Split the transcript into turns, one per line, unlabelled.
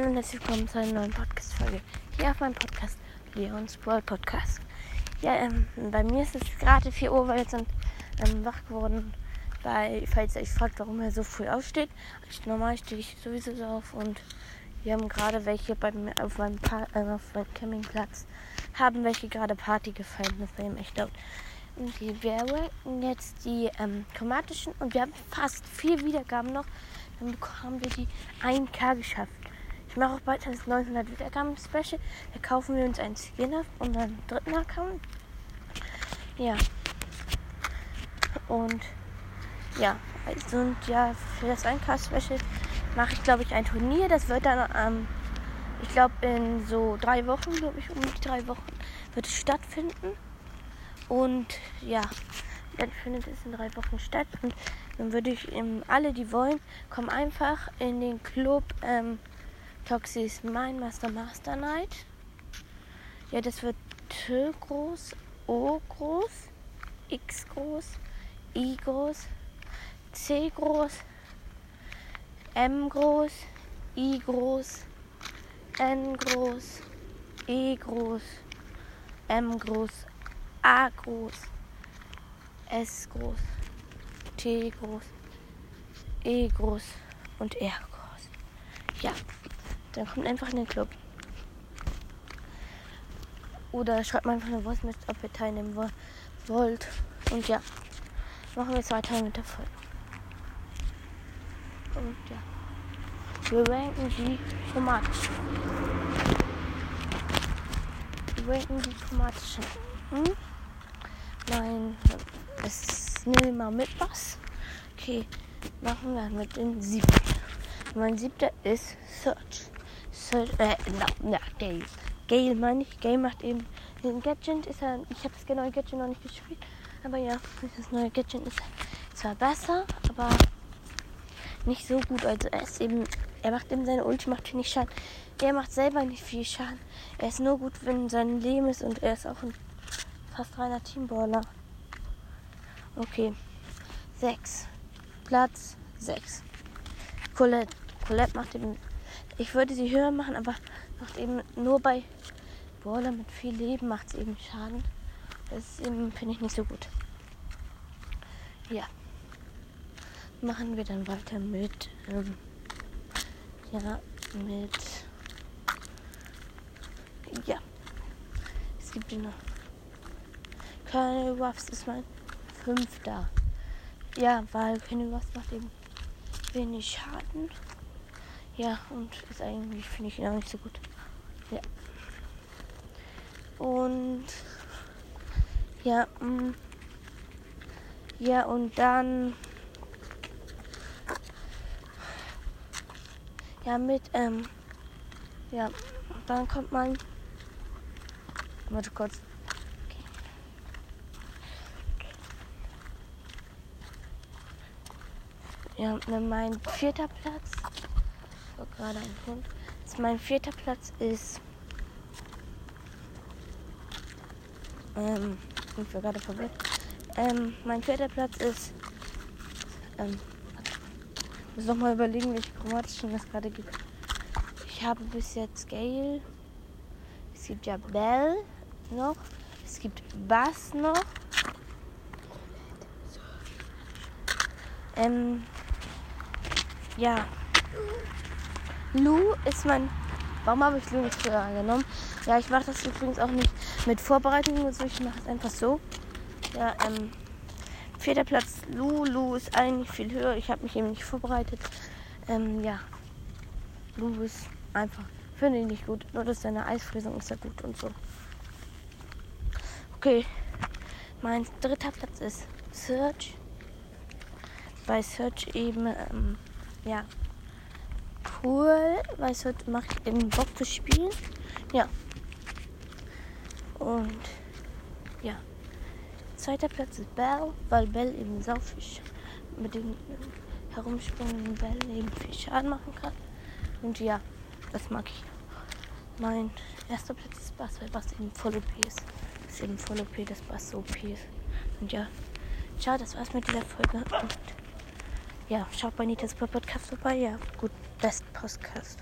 Hallo und herzlich willkommen zu einer neuen Podcast-Folge hier auf meinem Podcast, Leons Brawl Podcast. Ja, ähm, bei mir ist es gerade 4 Uhr, weil wir sind ähm, wach geworden, weil, falls ihr euch fragt, warum er so früh aufsteht. Ich, normal stehe ich sowieso so auf und wir haben gerade welche beim, auf, meinem pa äh, auf meinem Campingplatz, haben welche gerade Party gefeiert. Das war eben echt laut. Und die, ranken jetzt die ähm, chromatischen und wir haben fast vier Wiedergaben noch. Dann haben wir die 1K geschafft. Ich mache auch bald das 900 Wiedergaben Special. Da kaufen wir uns einen Skin auf unseren dritten Account. Ja. Und ja, also und ja, für das 1K Special mache ich glaube ich ein Turnier. Das wird dann ähm, ich glaube in so drei Wochen, glaube ich, um die drei Wochen wird es stattfinden. Und ja, dann findet es in drei Wochen statt. Und dann würde ich ähm, alle, die wollen, kommen einfach in den Club ähm, Toxis Mein Master Master Night. Ja, das wird T groß, O groß, X groß, I groß, C groß, M groß, I groß, N groß, E groß, M groß, A groß, S groß, T groß, E groß und R groß. Ja, dann kommt einfach in den Club. Oder schreibt mal einfach eine Voice mit, ob ihr teilnehmen wollt. Und ja, machen wir jetzt weiter mit der Folge. Und ja, wir ranken die chromatischen. Wir ranken die chromatischen. Hm? Nein, es nehme mal mit was. Okay, machen wir mit den siebten. Mein siebter ist Search. Search, äh, na, na, Gale. Gale meine ich. Gale macht eben den Gadget. Ist er, ich habe das neue Gadget noch nicht gespielt. Aber ja, das neue Gadget ist zwar besser, aber nicht so gut. Also er ist eben, er macht eben seine Ulti, macht wenig Schaden. Er macht selber nicht viel Schaden. Er ist nur gut, wenn sein Leben ist und er ist auch ein fast reiner Teamballer. Okay. 6. Platz 6. Colette. Colette macht eben. Ich würde sie höher machen, aber macht eben nur bei Baller mit viel Leben macht sie eben Schaden. Das finde ich nicht so gut. Ja. Machen wir dann weiter mit. Ähm, ja, mit. Ja. Es gibt hier noch. Colonel Ruffs ist mein fünfter. Ja, weil Colonel Ruffs macht eben wenig Schaden. Ja, und ist eigentlich, finde ich ihn auch nicht so gut. Ja. Und ja, mh, mm, ja, und dann ja mit ähm ja, dann kommt man warte kurz. Ja, mein vierter Platz. So, gerade ein Hund. Jetzt mein vierter Platz ist. Ähm, ich war gerade verwirrt. Ähm, mein vierter Platz ist. Ähm, ich muss noch mal überlegen, welche chromatischen es gerade gibt. Ich habe bis jetzt Gale. Es gibt ja Bell noch. Es gibt Bass noch. Ähm, ja. Lu ist mein. Warum habe ich Lu nicht früher angenommen? Ja, ich mache das übrigens auch nicht mit Vorbereitung und so. Ich mache es einfach so. Ja, ähm. Vierter Platz Lu. Lu ist eigentlich viel höher. Ich habe mich eben nicht vorbereitet. Ähm, ja. Lu ist einfach. Finde ich nicht gut. Nur dass seine Eisfräsung ist ja gut und so. Okay. Mein dritter Platz ist Search. Bei Search eben. Ähm, ja, cool, weil es heute macht eben Bock zu spielen. Ja. Und ja. Zweiter Platz ist Bell, weil Bell eben saufisch mit dem herumspringenden Bell eben viel Schaden machen kann. Und ja, das mag ich. Mein erster Platz ist Bass, weil Bass eben voll OP ist. Das ist eben voll OP, dass Bass so OP ist. Und ja, ciao, das war's mit dieser Folge. Und ja, schaut bei Nitas Podcast vorbei. Ja, gut, Best Podcast.